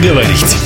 говорить.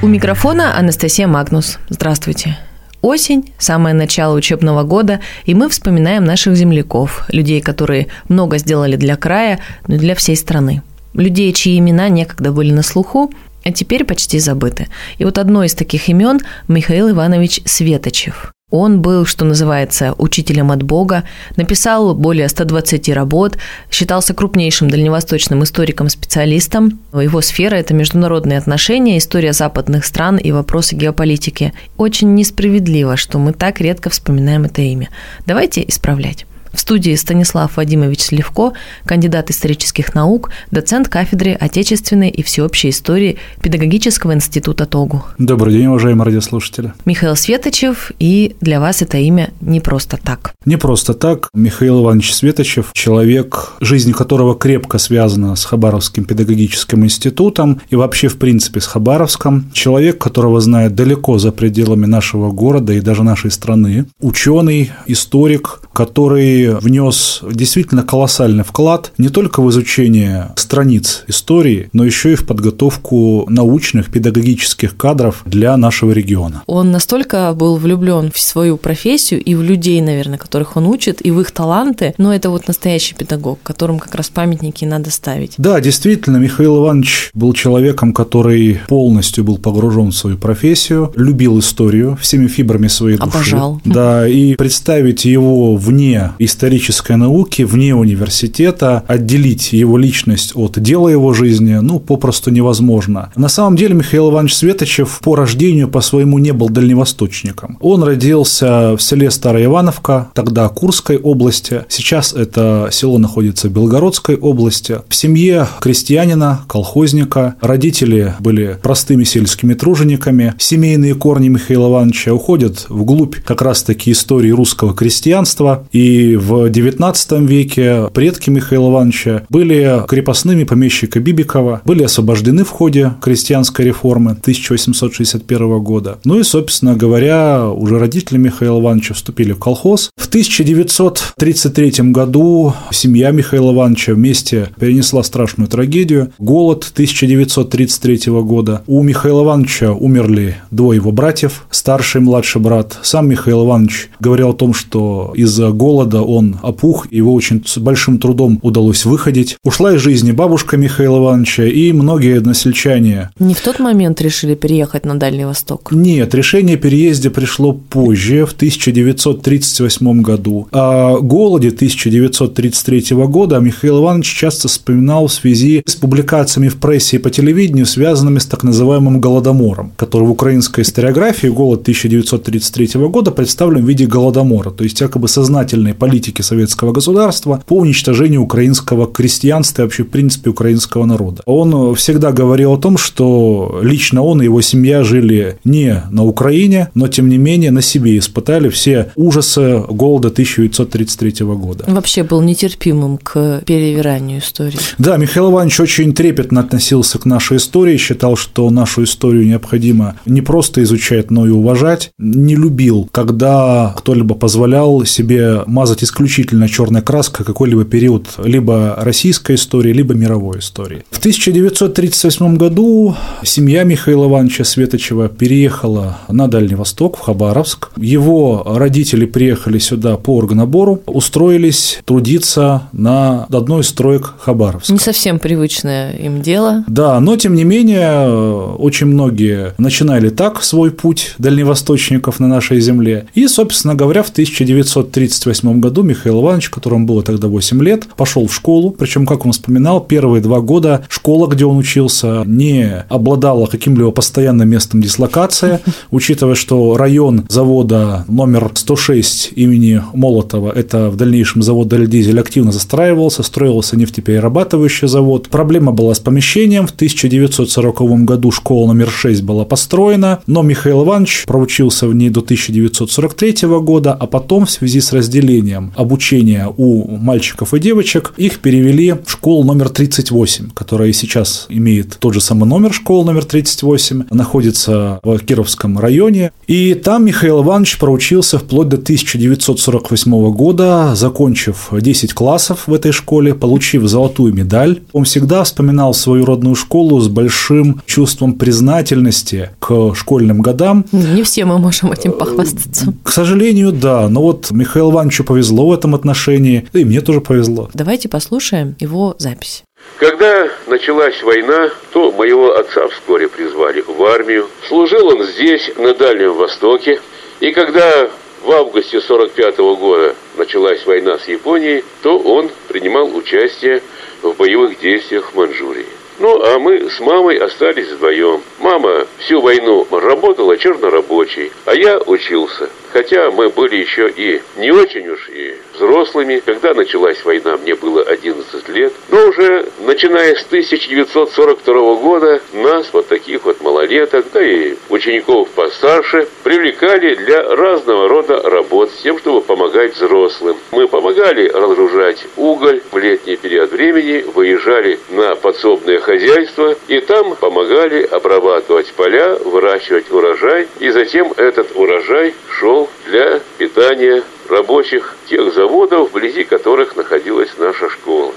У микрофона Анастасия Магнус. Здравствуйте. Осень, самое начало учебного года, и мы вспоминаем наших земляков, людей, которые много сделали для края, но для всей страны. Людей, чьи имена некогда были на слуху, а теперь почти забыты. И вот одно из таких имен – Михаил Иванович Светочев. Он был, что называется, учителем от Бога, написал более 120 работ, считался крупнейшим дальневосточным историком-специалистом. Его сфера – это международные отношения, история западных стран и вопросы геополитики. Очень несправедливо, что мы так редко вспоминаем это имя. Давайте исправлять. В студии Станислав Вадимович Сливко, кандидат исторических наук, доцент кафедры отечественной и всеобщей истории Педагогического института ТОГУ. Добрый день, уважаемые радиослушатели. Михаил Светочев, и для вас это имя не просто так. Не просто так. Михаил Иванович Светочев, человек, жизнь которого крепко связана с Хабаровским педагогическим институтом и вообще, в принципе, с Хабаровском. Человек, которого знает далеко за пределами нашего города и даже нашей страны. Ученый, историк, который внес действительно колоссальный вклад не только в изучение страниц истории, но еще и в подготовку научных, педагогических кадров для нашего региона. Он настолько был влюблен в свою профессию и в людей, наверное, которых он учит, и в их таланты, но это вот настоящий педагог, которым как раз памятники надо ставить. Да, действительно, Михаил Иванович был человеком, который полностью был погружен в свою профессию, любил историю всеми фибрами своей души. Обожал. Да, и представить его вне исторической науки вне университета, отделить его личность от дела его жизни, ну, попросту невозможно. На самом деле Михаил Иванович Светочев по рождению по своему не был дальневосточником. Он родился в селе Старая Ивановка, тогда Курской области, сейчас это село находится в Белгородской области. В семье крестьянина, колхозника, родители были простыми сельскими тружениками. Семейные корни Михаила Ивановича уходят вглубь как раз-таки истории русского крестьянства, и в XIX веке предки Михаила Ивановича были крепостными помещика Бибикова, были освобождены в ходе крестьянской реформы 1861 года. Ну и, собственно говоря, уже родители Михаила Ивановича вступили в колхоз. В 1933 году семья Михаила Ивановича вместе перенесла страшную трагедию. Голод 1933 года. У Михаила Ивановича умерли двое его братьев, старший и младший брат. Сам Михаил Иванович говорил о том, что из-за голода он опух, его очень с большим трудом удалось выходить. Ушла из жизни бабушка Михаила Ивановича и многие односельчане. Не в тот момент решили переехать на Дальний Восток? Нет, решение о переезде пришло позже, в 1938 году. О голоде 1933 года Михаил Иванович часто вспоминал в связи с публикациями в прессе и по телевидению, связанными с так называемым Голодомором, который в украинской историографии голод 1933 года представлен в виде Голодомора, то есть якобы сознательной политики политики советского государства по уничтожению украинского крестьянства и вообще, в принципе, украинского народа. Он всегда говорил о том, что лично он и его семья жили не на Украине, но, тем не менее, на себе испытали все ужасы голода 1933 года. Вообще был нетерпимым к перевиранию истории. Да, Михаил Иванович очень трепетно относился к нашей истории, считал, что нашу историю необходимо не просто изучать, но и уважать. Не любил, когда кто-либо позволял себе мазать исключительно черная краска какой-либо период либо российской истории, либо мировой истории. В 1938 году семья Михаила Ивановича Светочева переехала на Дальний Восток, в Хабаровск. Его родители приехали сюда по оргнабору, устроились трудиться на одной из строек Хабаровска. Не совсем привычное им дело. Да, но тем не менее очень многие начинали так свой путь дальневосточников на нашей земле. И, собственно говоря, в 1938 году году Михаил Иванович, которому было тогда 8 лет, пошел в школу, причем, как он вспоминал, первые два года школа, где он учился, не обладала каким-либо постоянным местом дислокации, учитывая, что район завода номер 106 имени Молотова, это в дальнейшем завод Дальдизель, активно застраивался, строился нефтеперерабатывающий завод. Проблема была с помещением. В 1940 году школа номер 6 была построена, но Михаил Иванович проучился в ней до 1943 года, а потом в связи с разделением продолжением обучения у мальчиков и девочек, их перевели в школу номер 38, которая сейчас имеет тот же самый номер школы номер 38, находится в Кировском районе. И там Михаил Иванович проучился вплоть до 1948 года, закончив 10 классов в этой школе, получив золотую медаль. Он всегда вспоминал свою родную школу с большим чувством признательности к школьным годам. Не все мы можем этим похвастаться. К сожалению, да. Но вот Михаилу Ивановичу повезло в этом отношении, да и мне тоже повезло. Давайте послушаем его запись. Когда началась война, то моего отца вскоре призвали в армию. Служил он здесь, на Дальнем Востоке. И когда в августе 45 года началась война с Японией, то он принимал участие в боевых действиях в Манчжурии. Ну, а мы с мамой остались вдвоем. Мама всю войну работала чернорабочей, а я учился. Хотя мы были еще и не очень уж и взрослыми. Когда началась война, мне было 11 лет. Но уже начиная с 1942 года нас, вот таких вот малолеток, да и учеников постарше, привлекали для разного рода работ с тем, чтобы помогать взрослым. Мы помогали разгружать уголь в летний период времени, выезжали на подсобное хозяйство и там помогали обрабатывать поля, выращивать урожай. И затем этот урожай шел для питания рабочих тех заводов, вблизи которых находилась наша школа.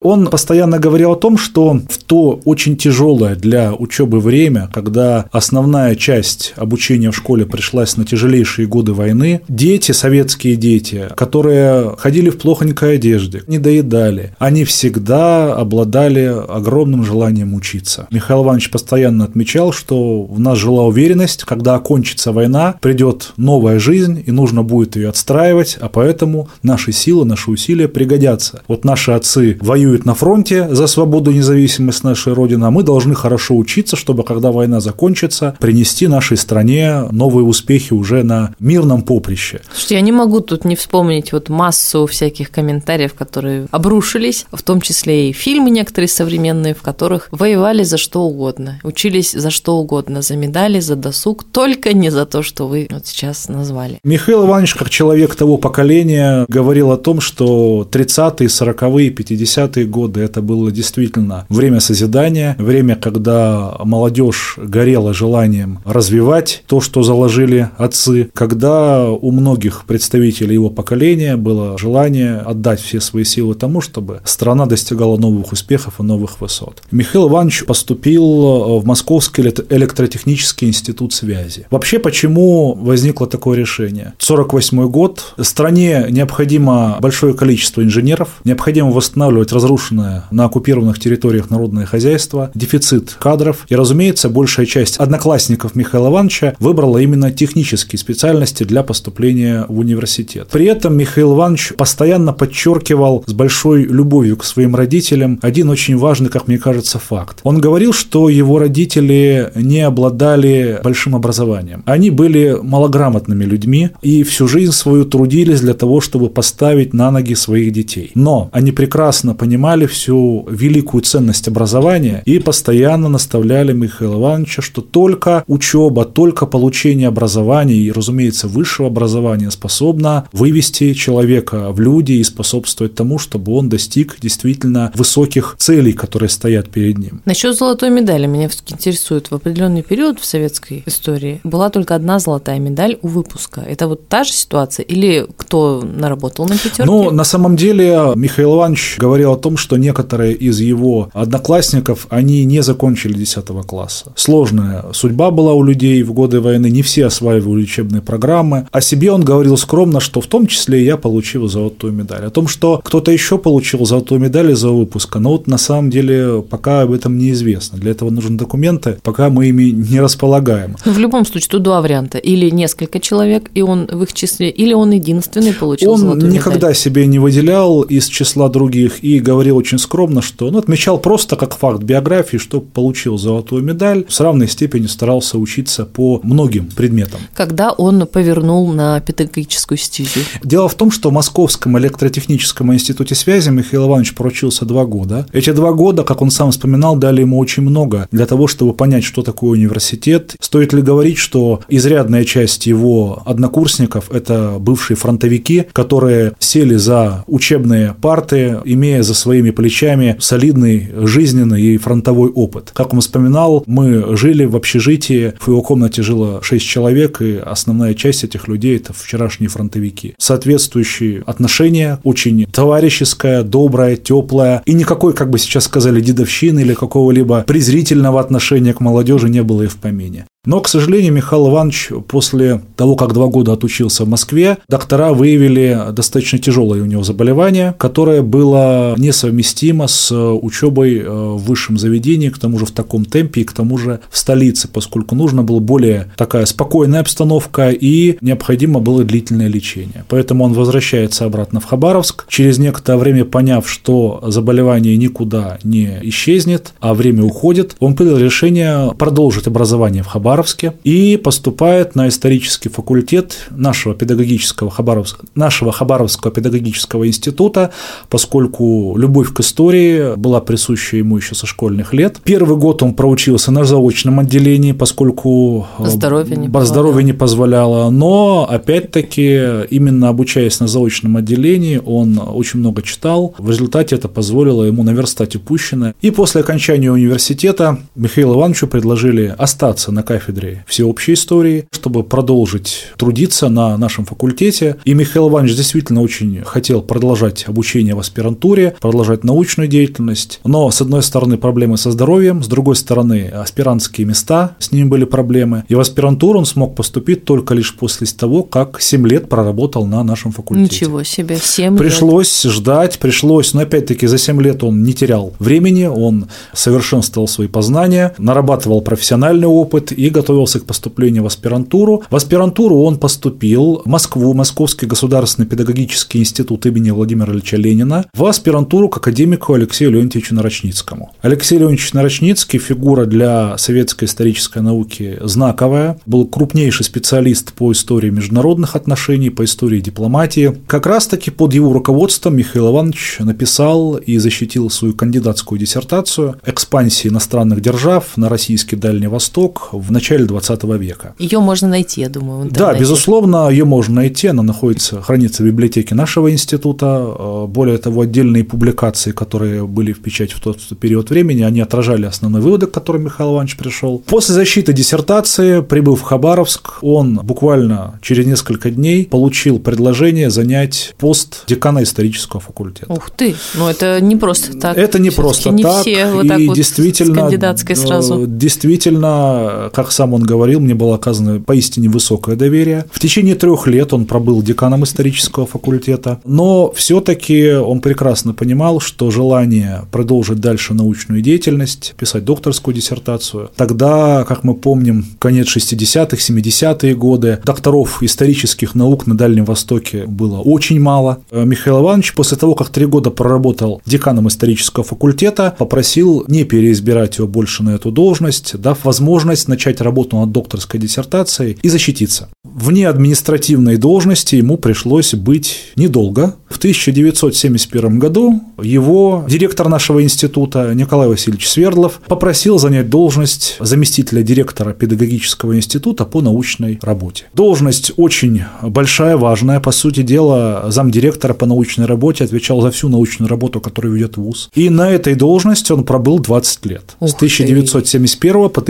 Он постоянно говорил о том, что в то очень тяжелое для учебы время, когда основная часть обучения в школе пришлась на тяжелейшие годы войны, дети, советские дети, которые ходили в плохонькой одежде, не доедали, они всегда обладали огромным желанием учиться. Михаил Иванович постоянно отмечал, что в нас жила уверенность, когда окончится война, придет новая жизнь, и нужно будет ее отстраивать, а поэтому наши силы, наши усилия пригодятся. Вот наши отцы воюют воюют на фронте за свободу и независимость нашей Родины, а мы должны хорошо учиться, чтобы, когда война закончится, принести нашей стране новые успехи уже на мирном поприще. Слушайте, я не могу тут не вспомнить вот массу всяких комментариев, которые обрушились, в том числе и фильмы некоторые современные, в которых воевали за что угодно, учились за что угодно, за медали, за досуг, только не за то, что вы вот сейчас назвали. Михаил Иванович, как человек того поколения, говорил о том, что 30-е, 40-е, 50-е 90-е годы это было действительно время созидания, время, когда молодежь горела желанием развивать то, что заложили отцы, когда у многих представителей его поколения было желание отдать все свои силы тому, чтобы страна достигала новых успехов и новых высот. Михаил Иванович поступил в Московский электротехнический институт связи. Вообще, почему возникло такое решение? 48 год, стране необходимо большое количество инженеров, необходимо восстанавливать разрушенные разрушенное на оккупированных территориях народное хозяйство, дефицит кадров. И, разумеется, большая часть одноклассников Михаила Ивановича выбрала именно технические специальности для поступления в университет. При этом Михаил Иванович постоянно подчеркивал с большой любовью к своим родителям один очень важный, как мне кажется, факт. Он говорил, что его родители не обладали большим образованием. Они были малограмотными людьми и всю жизнь свою трудились для того, чтобы поставить на ноги своих детей. Но они прекрасно понимали, понимали всю великую ценность образования и постоянно наставляли Михаила Ивановича, что только учеба, только получение образования и, разумеется, высшего образования способна вывести человека в люди и способствовать тому, чтобы он достиг действительно высоких целей, которые стоят перед ним. Насчет золотой медали меня интересует. В определенный период в советской истории была только одна золотая медаль у выпуска. Это вот та же ситуация или кто наработал на пятерке? Ну, на самом деле Михаил Иванович говорил о том, что некоторые из его одноклассников, они не закончили 10 класса. Сложная судьба была у людей в годы войны, не все осваивали учебные программы. О себе он говорил скромно, что в том числе я получил золотую медаль. О том, что кто-то еще получил золотую медаль из-за выпуска, но вот на самом деле пока об этом неизвестно. Для этого нужны документы, пока мы ими не располагаем. Но в любом случае тут два варианта. Или несколько человек, и он в их числе, или он единственный получил он золотую медаль. Он никогда себе не выделял из числа других и говорил, говорил очень скромно, что ну, отмечал просто как факт биографии, что получил золотую медаль, в равной степени старался учиться по многим предметам. Когда он повернул на педагогическую стезю? Дело в том, что в Московском электротехническом институте связи Михаил Иванович проучился два года. Эти два года, как он сам вспоминал, дали ему очень много для того, чтобы понять, что такое университет. Стоит ли говорить, что изрядная часть его однокурсников – это бывшие фронтовики, которые сели за учебные парты, имея за своими плечами солидный жизненный и фронтовой опыт. Как он вспоминал, мы жили в общежитии, в его комнате жило 6 человек, и основная часть этих людей – это вчерашние фронтовики. Соответствующие отношения, очень товарищеское, доброе, теплое, и никакой, как бы сейчас сказали, дедовщины или какого-либо презрительного отношения к молодежи не было и в помине. Но, к сожалению, Михаил Иванович после того, как два года отучился в Москве, доктора выявили достаточно тяжелое у него заболевание, которое было несовместимо с учебой э, в высшем заведении, к тому же в таком темпе и к тому же в столице, поскольку нужно было более такая спокойная обстановка и необходимо было длительное лечение. Поэтому он возвращается обратно в Хабаровск. Через некоторое время, поняв, что заболевание никуда не исчезнет, а время уходит, он принял решение продолжить образование в Хабаровске Хабаровске и поступает на исторический факультет нашего педагогического Хабаровского, нашего Хабаровского педагогического института, поскольку любовь к истории была присуща ему еще со школьных лет. Первый год он проучился на заочном отделении, поскольку э, здоровье не, здоровье не позволяло, но опять-таки именно обучаясь на заочном отделении он очень много читал, в результате это позволило ему наверстать упущенное. И после окончания университета Михаилу Ивановичу предложили остаться на кафедре кафедре всеобщей истории, чтобы продолжить трудиться на нашем факультете. И Михаил Иванович действительно очень хотел продолжать обучение в аспирантуре, продолжать научную деятельность. Но, с одной стороны, проблемы со здоровьем, с другой стороны, аспирантские места, с ними были проблемы. И в аспирантуру он смог поступить только лишь после того, как 7 лет проработал на нашем факультете. Ничего себе, 7 Пришлось лет. ждать, пришлось, но опять-таки за 7 лет он не терял времени, он совершенствовал свои познания, нарабатывал профессиональный опыт и готовился к поступлению в аспирантуру. В аспирантуру он поступил в Москву, Московский государственный педагогический институт имени Владимира Ильича Ленина, в аспирантуру к академику Алексею Леонтьевичу Нарочницкому. Алексей Леонтьевич Нарочницкий – фигура для советской исторической науки знаковая, был крупнейший специалист по истории международных отношений, по истории дипломатии. Как раз-таки под его руководством Михаил Иванович написал и защитил свою кандидатскую диссертацию «Экспансия иностранных держав на российский Дальний Восток в начале начале 20 века. Ее можно найти, я думаю. Да, безусловно, ее можно найти, она находится, хранится в библиотеке нашего института. Э, более того, отдельные публикации, которые были в печати в тот период времени, они отражали основные выводы, к которым Михаил Иванович пришел. После защиты диссертации, прибыв в Хабаровск, он буквально через несколько дней получил предложение занять пост декана исторического факультета. Ух ты, ну это не просто так. Это не просто не так. Все вот так и вот действительно, с кандидатской сразу. Э, действительно, как сам он говорил, мне было оказано поистине высокое доверие. В течение трех лет он пробыл деканом исторического факультета, но все-таки он прекрасно понимал, что желание продолжить дальше научную деятельность, писать докторскую диссертацию, тогда, как мы помним, конец 60-х, 70-е годы, докторов исторических наук на Дальнем Востоке было очень мало. Михаил Иванович после того, как три года проработал деканом исторического факультета, попросил не переизбирать его больше на эту должность, дав возможность начать работу над докторской диссертацией и защититься. Вне административной должности ему пришлось быть недолго. В 1971 году его директор нашего института Николай Васильевич Свердлов попросил занять должность заместителя директора педагогического института по научной работе. Должность очень большая, важная. По сути дела, замдиректора по научной работе отвечал за всю научную работу, которую ведет ВУЗ. И на этой должности он пробыл 20 лет. Ух с 1971 ты. по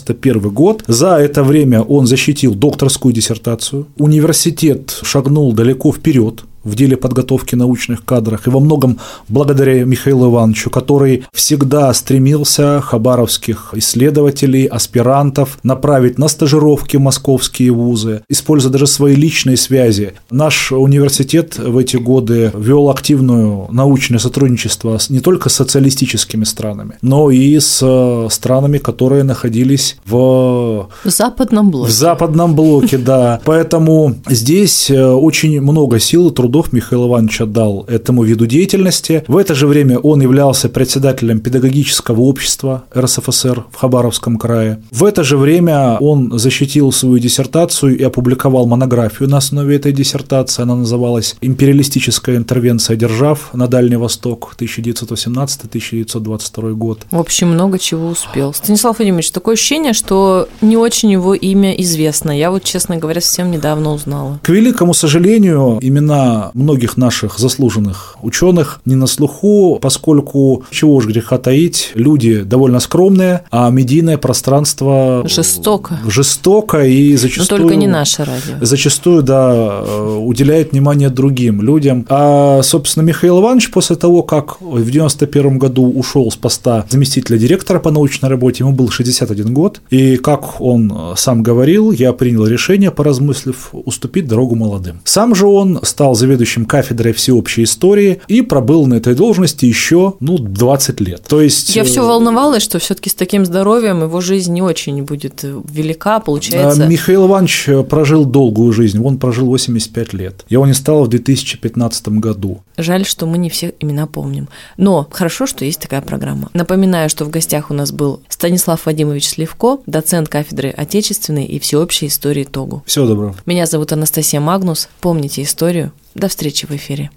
1991 год. За это время он защитил докторскую диссертацию. Университет шагнул далеко вперед в деле подготовки научных кадров, и во многом благодаря Михаилу Ивановичу, который всегда стремился хабаровских исследователей, аспирантов направить на стажировки в московские вузы, используя даже свои личные связи. Наш университет в эти годы вел активную научное сотрудничество не только с социалистическими странами, но и с э, странами, которые находились в... В западном блоке. В западном блоке, да. Поэтому здесь э, очень много сил и труда трудов Михаил Иванович отдал этому виду деятельности. В это же время он являлся председателем педагогического общества РСФСР в Хабаровском крае. В это же время он защитил свою диссертацию и опубликовал монографию на основе этой диссертации. Она называлась «Империалистическая интервенция держав на Дальний Восток 1917-1922 год». В общем, много чего успел. Станислав Владимирович, такое ощущение, что не очень его имя известно. Я вот, честно говоря, совсем недавно узнала. К великому сожалению, имена многих наших заслуженных ученых не на слуху, поскольку, чего уж греха таить, люди довольно скромные, а медийное пространство... Жестоко. Жестоко и зачастую... Но только не наше радио. Зачастую, да, уделяет внимание другим людям. А, собственно, Михаил Иванович после того, как в 91 году ушел с поста заместителя директора по научной работе, ему был 61 год, и как он сам говорил, я принял решение, поразмыслив, уступить дорогу молодым. Сам же он стал заведующим кафедрой всеобщей истории и пробыл на этой должности еще, ну, 20 лет. То есть... Я все э, волновалась, что все-таки с таким здоровьем его жизнь не очень будет велика, получается. А Михаил Иванович прожил долгую жизнь, он прожил 85 лет. Его не стало в 2015 году. Жаль, что мы не все имена помним. Но хорошо, что есть такая программа. Напоминаю, что в гостях у нас был Станислав Вадимович Сливко, доцент кафедры отечественной и всеобщей истории ТОГУ. Всего доброго. Меня зовут Анастасия Магнус. Помните историю. До встречи в эфире.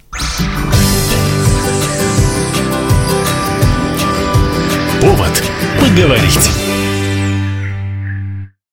Повод поговорить.